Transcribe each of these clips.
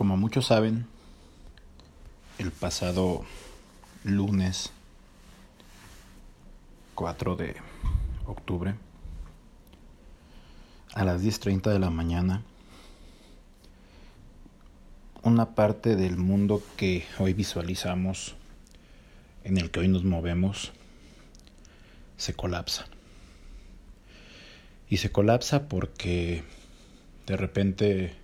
Como muchos saben, el pasado lunes 4 de octubre a las 10.30 de la mañana, una parte del mundo que hoy visualizamos, en el que hoy nos movemos, se colapsa. Y se colapsa porque de repente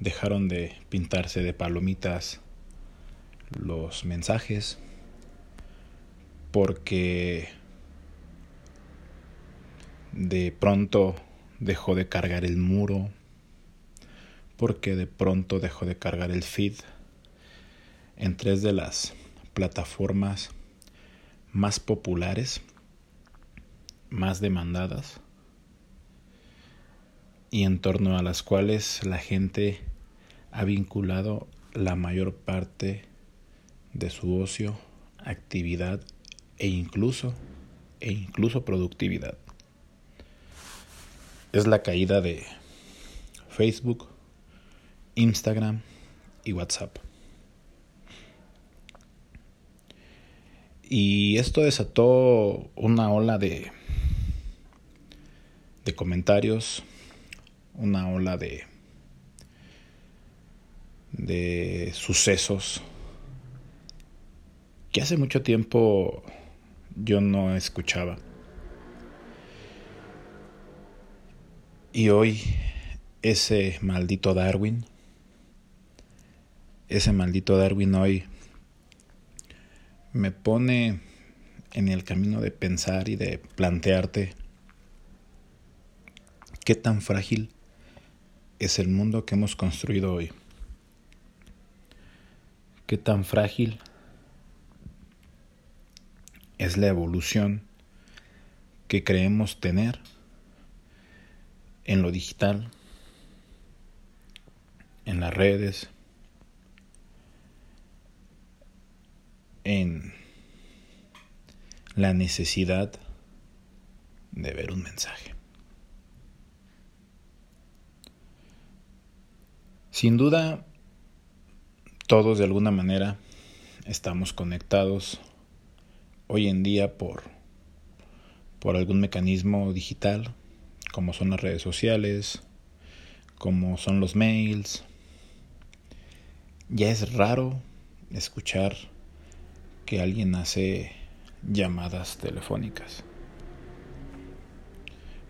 dejaron de pintarse de palomitas los mensajes porque de pronto dejó de cargar el muro porque de pronto dejó de cargar el feed. En tres de las plataformas más populares, más demandadas y en torno a las cuales la gente ha vinculado la mayor parte de su ocio, actividad e incluso e incluso productividad. Es la caída de Facebook, Instagram y WhatsApp. Y esto desató una ola de de comentarios una ola de, de sucesos que hace mucho tiempo yo no escuchaba. Y hoy ese maldito Darwin, ese maldito Darwin hoy me pone en el camino de pensar y de plantearte qué tan frágil es el mundo que hemos construido hoy. Qué tan frágil es la evolución que creemos tener en lo digital, en las redes, en la necesidad de ver un mensaje. Sin duda, todos de alguna manera estamos conectados hoy en día por, por algún mecanismo digital, como son las redes sociales, como son los mails. Ya es raro escuchar que alguien hace llamadas telefónicas.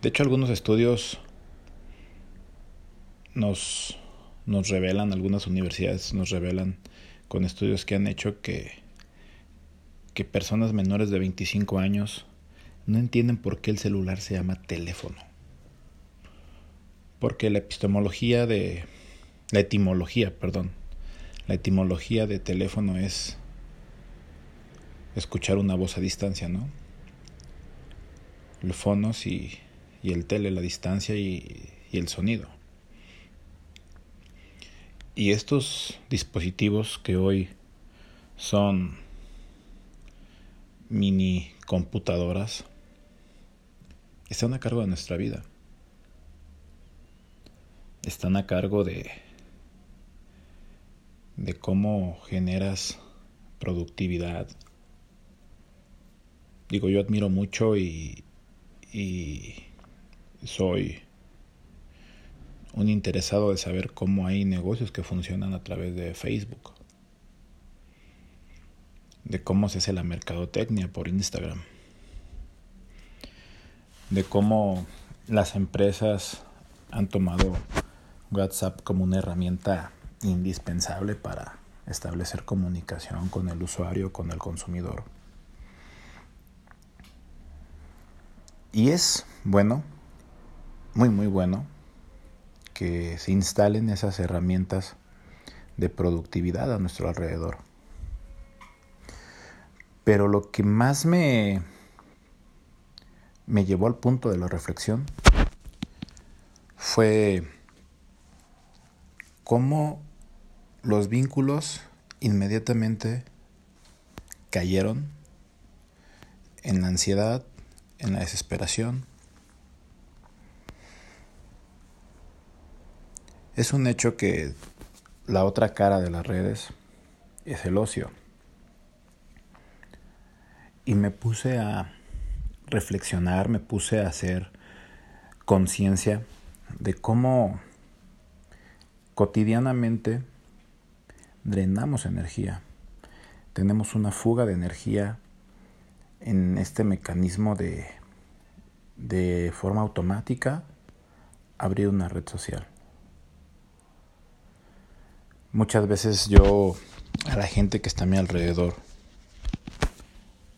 De hecho, algunos estudios nos nos revelan, algunas universidades nos revelan con estudios que han hecho que, que personas menores de 25 años no entienden por qué el celular se llama teléfono. Porque la epistemología de... La etimología, perdón. La etimología de teléfono es escuchar una voz a distancia, ¿no? Los fonos y, el tele, la distancia y el sonido. Y estos dispositivos que hoy son mini computadoras están a cargo de nuestra vida. Están a cargo de de cómo generas productividad. Digo, yo admiro mucho y, y soy un interesado de saber cómo hay negocios que funcionan a través de Facebook, de cómo se hace la mercadotecnia por Instagram, de cómo las empresas han tomado WhatsApp como una herramienta indispensable para establecer comunicación con el usuario, con el consumidor. Y es bueno, muy muy bueno, que se instalen esas herramientas de productividad a nuestro alrededor. Pero lo que más me, me llevó al punto de la reflexión fue cómo los vínculos inmediatamente cayeron en la ansiedad, en la desesperación, Es un hecho que la otra cara de las redes es el ocio. Y me puse a reflexionar, me puse a hacer conciencia de cómo cotidianamente drenamos energía. Tenemos una fuga de energía en este mecanismo de, de forma automática abrir una red social. Muchas veces yo a la gente que está a mi alrededor,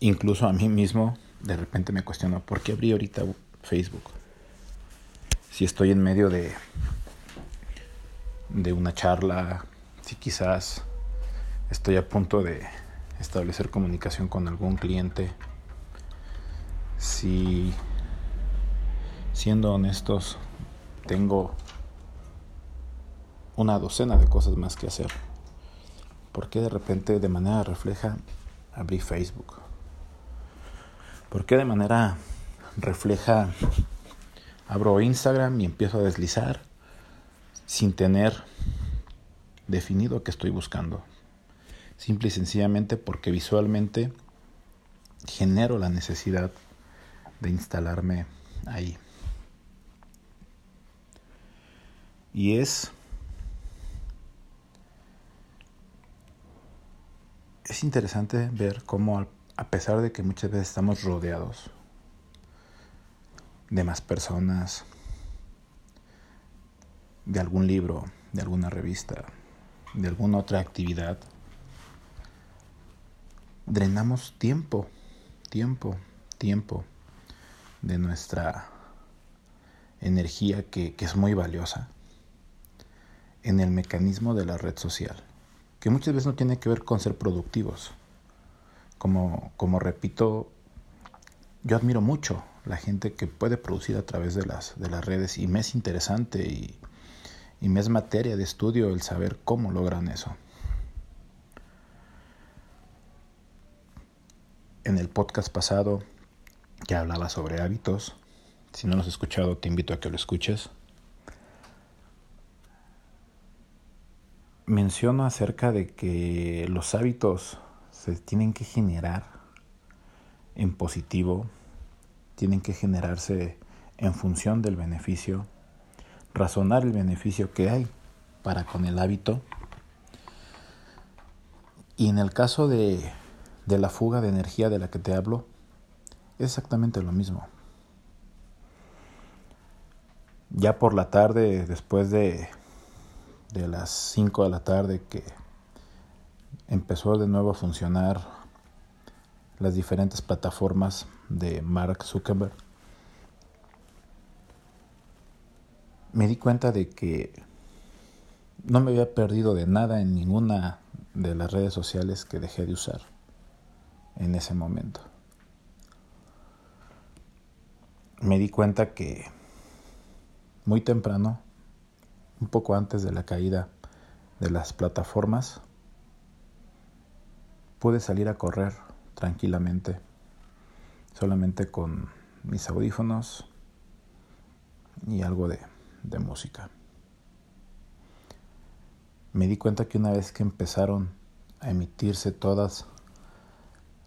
incluso a mí mismo, de repente me cuestiono, ¿por qué abrí ahorita Facebook? Si estoy en medio de, de una charla, si quizás estoy a punto de establecer comunicación con algún cliente, si siendo honestos tengo una docena de cosas más que hacer. ¿Por qué de repente de manera refleja abrí Facebook? ¿Por qué de manera refleja abro Instagram y empiezo a deslizar sin tener definido qué estoy buscando? Simple y sencillamente porque visualmente genero la necesidad de instalarme ahí. Y es es interesante ver cómo a pesar de que muchas veces estamos rodeados de más personas, de algún libro, de alguna revista, de alguna otra actividad, drenamos tiempo, tiempo, tiempo de nuestra energía que, que es muy valiosa en el mecanismo de la red social que muchas veces no tiene que ver con ser productivos. Como, como repito, yo admiro mucho la gente que puede producir a través de las, de las redes y me es interesante y, y me es materia de estudio el saber cómo logran eso. En el podcast pasado que hablaba sobre hábitos, si no lo has escuchado te invito a que lo escuches. Menciono acerca de que los hábitos se tienen que generar en positivo, tienen que generarse en función del beneficio, razonar el beneficio que hay para con el hábito. Y en el caso de, de la fuga de energía de la que te hablo, es exactamente lo mismo. Ya por la tarde, después de de las 5 de la tarde que empezó de nuevo a funcionar las diferentes plataformas de Mark Zuckerberg, me di cuenta de que no me había perdido de nada en ninguna de las redes sociales que dejé de usar en ese momento. Me di cuenta que muy temprano un poco antes de la caída de las plataformas, pude salir a correr tranquilamente, solamente con mis audífonos y algo de, música. Me di cuenta que una vez que empezaron a emitirse todas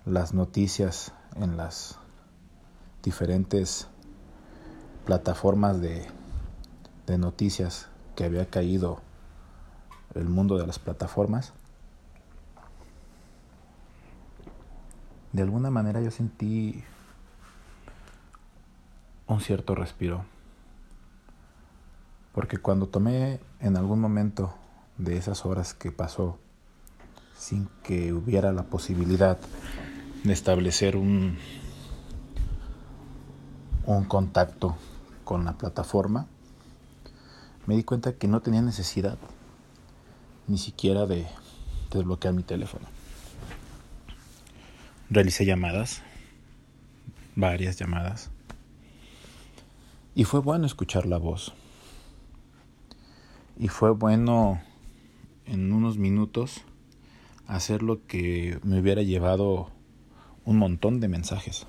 las noticias en las diferentes plataformas de noticias que había caído el mundo de las plataformas, de alguna manera yo sentí un cierto respiro. Porque cuando tomé en algún momento de esas horas que pasó sin que hubiera la posibilidad de establecer un, un contacto con la plataforma, me di cuenta que no tenía necesidad ni siquiera de desbloquear mi teléfono. Realicé llamadas, varias llamadas, y fue bueno escuchar la voz. Y fue bueno en unos minutos hacer lo que me hubiera llevado un montón de mensajes.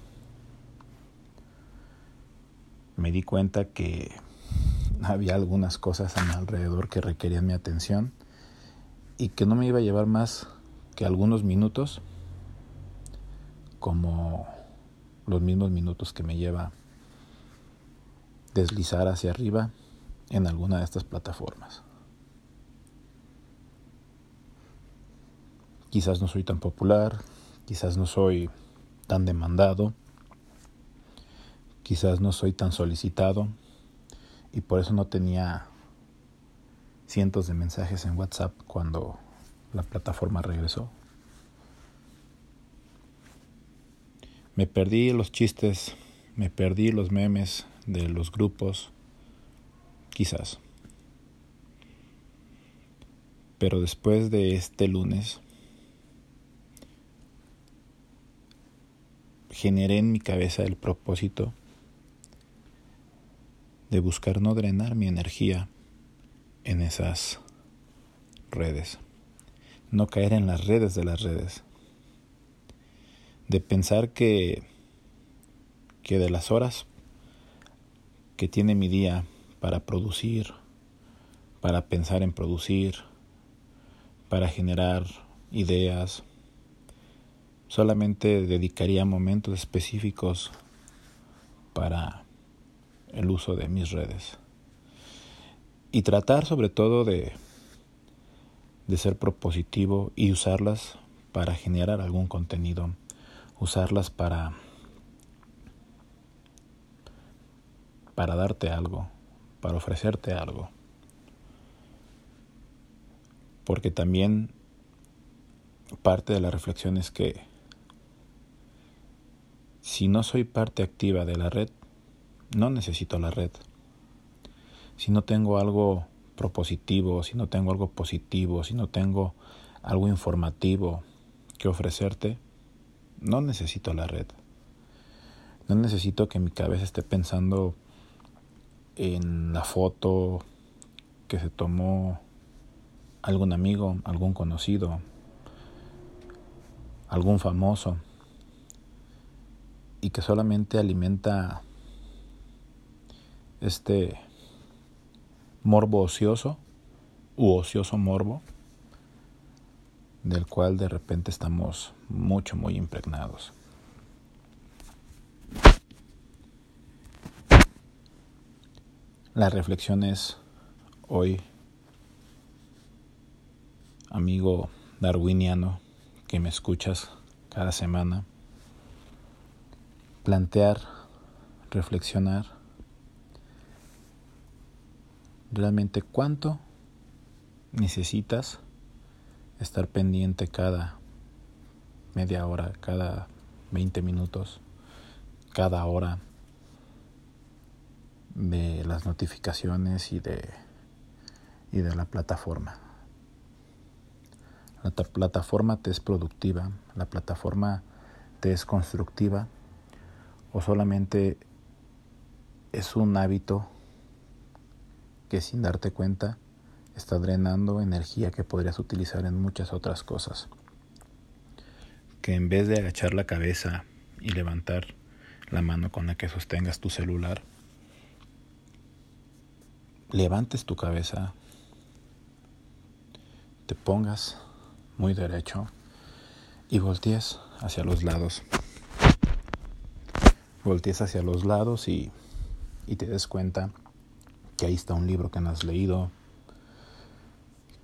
Me di cuenta que había algunas cosas a mi alrededor que requerían mi atención y que no me iba a llevar más que algunos minutos, como los mismos minutos que me lleva deslizar hacia arriba en alguna de estas plataformas. Quizás no soy tan popular, quizás no soy tan demandado, quizás no soy tan solicitado y por eso no tenía cientos de mensajes en WhatsApp cuando la plataforma regresó. Me perdí los chistes, me perdí los memes de los grupos, quizás. Pero después de este lunes, generé en mi cabeza el propósito de buscar no drenar mi energía en esas redes, no caer en las redes de las redes, de pensar que, que de las horas que tiene mi día para producir, para pensar en producir, para generar ideas, solamente dedicaría momentos específicos para el uso de mis redes. Y tratar sobre todo de, de ser propositivo y usarlas para generar algún contenido, usarlas para, para darte algo, para ofrecerte algo. Porque también parte de la reflexión es que si no soy parte activa de la red, no necesito la red. Si no tengo algo propositivo, si no tengo algo positivo, si no tengo algo informativo que ofrecerte, no necesito la red. No necesito que mi cabeza esté pensando en la foto que se tomó algún amigo, algún conocido, algún famoso y que solamente alimenta este morbo ocioso u ocioso morbo del cual de repente estamos mucho, muy impregnados. La reflexión es hoy, amigo darwiniano que me escuchas cada semana, plantear, reflexionar realmente cuánto necesitas estar pendiente cada media hora, cada 20 minutos, cada hora de las notificaciones y de, y de la plataforma. La plataforma te es productiva, la plataforma te es constructiva o solamente es un hábito que sin darte cuenta está drenando energía que podrías utilizar en muchas otras cosas. Que en vez de agachar la cabeza y levantar la mano con la que sostengas tu celular, levantes tu cabeza, te pongas muy derecho y voltees hacia los lados. Voltees hacia los lados y, y te des cuenta que ahí está un libro que no has leído,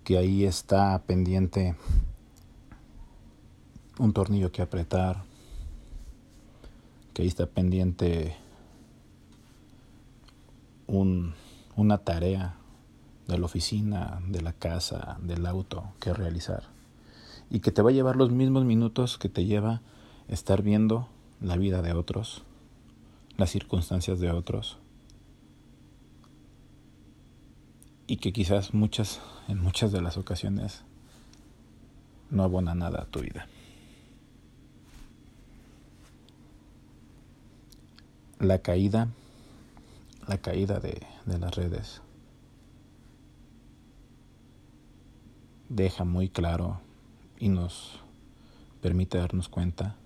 que ahí está pendiente un tornillo que apretar, que ahí está pendiente un, una tarea de la oficina, de la casa, del auto que realizar. Y que te va a llevar los mismos minutos que te lleva estar viendo la vida de otros, las circunstancias de otros y que quizás muchas, en muchas de las ocasiones no abona nada a tu vida. La caída, la caída de, de las redes deja muy claro y nos permite darnos cuenta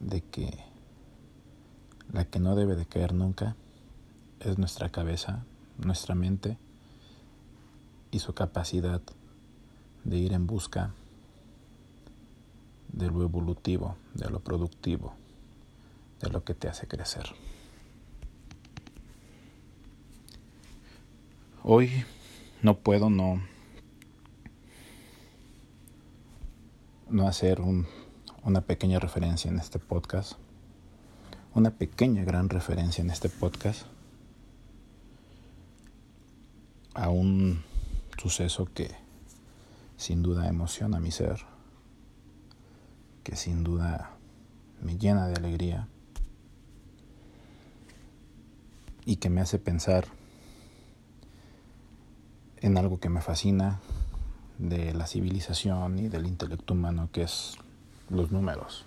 de que la que no debe de caer nunca es nuestra cabeza nuestra mente y su capacidad de ir en busca de lo evolutivo, de lo productivo, de lo que te hace crecer. Hoy no puedo no, no hacer una pequeña referencia en este podcast, una pequeña gran referencia en este podcast a un suceso que sin duda emociona mi ser, que sin duda me llena de alegría y que me hace pensar en algo que me fascina de la civilización y del intelecto humano, que es los números.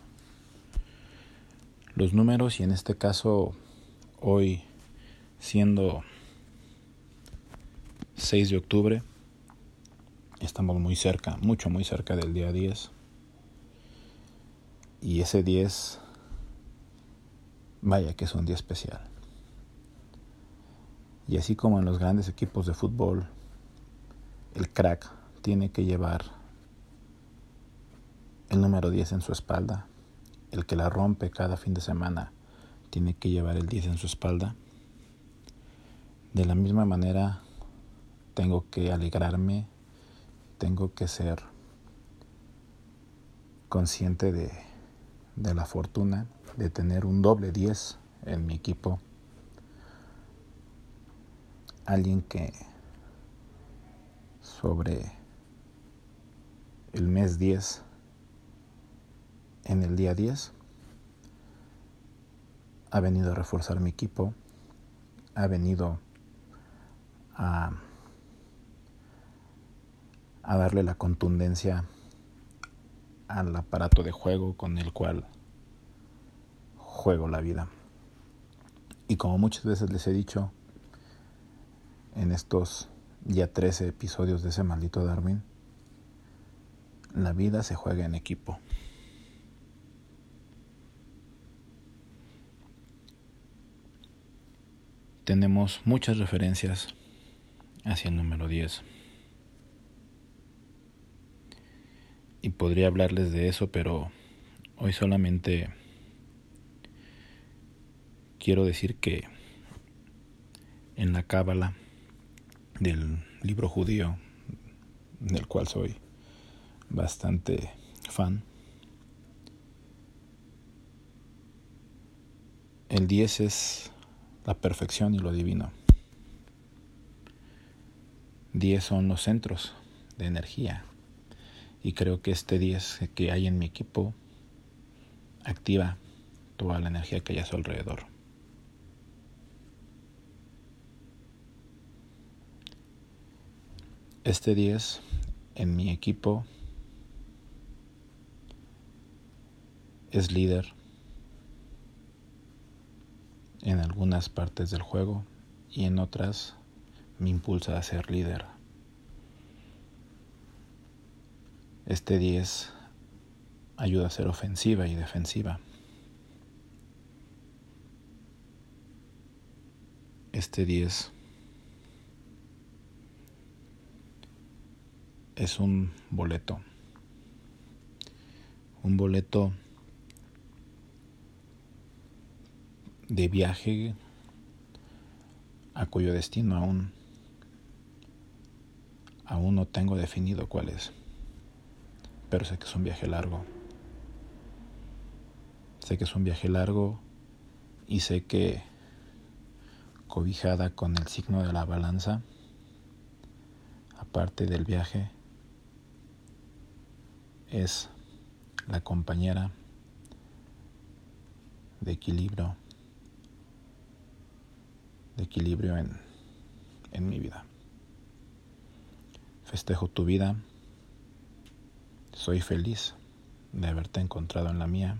Los números y en este caso hoy siendo 6 de octubre, estamos muy cerca, mucho, muy cerca del día 10. Y ese 10, vaya que es un día especial. Y así como en los grandes equipos de fútbol, el crack tiene que llevar el número 10 en su espalda, el que la rompe cada fin de semana tiene que llevar el 10 en su espalda. De la misma manera, tengo que alegrarme, tengo que ser consciente de, de la fortuna de tener un doble 10 en mi equipo. Alguien que sobre el mes 10, en el día 10, ha venido a reforzar mi equipo, ha venido a, a darle la contundencia al aparato de juego con el cual juego la vida. Y como muchas veces les he dicho en estos ya 13 episodios de ese maldito Darwin, la vida se juega en equipo. Tenemos muchas referencias hacia el número 10. Y podría hablarles de eso, pero hoy solamente quiero decir que en la cábala del libro judío, del cual soy bastante fan. El 10 es la perfección y lo divino. 10 son los centros de energía. Y creo que este 10 que hay en mi equipo activa toda la energía que hay a su alrededor. Este 10 en mi equipo es líder en algunas partes del juego y en otras me impulsa a ser líder. Este 10 ayuda a ser ofensiva y defensiva. Este 10 es un boleto. Un boleto de viaje a cuyo destino aún aún no tengo definido cuál es. Pero sé que es un viaje largo. Sé que es un viaje largo y sé que cobijada con el signo de la balanza, aparte del viaje, es la compañera de equilibrio, de equilibrio en, en mi vida. Festejo tu vida, soy feliz de haberte encontrado en la mía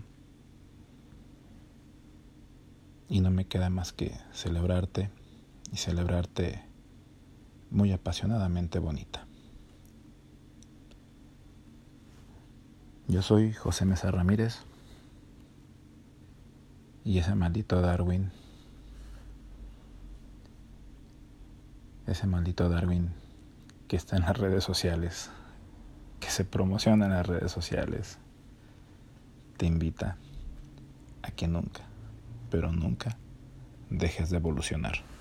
y no me queda más que celebrarte y celebrarte muy apasionadamente bonita. Yo soy José Mesa Ramírez y ese maldito Darwin, ese maldito Darwin que está en las redes sociales que se promociona en las redes sociales te invita a que nunca, pero nunca dejes de evolucionar.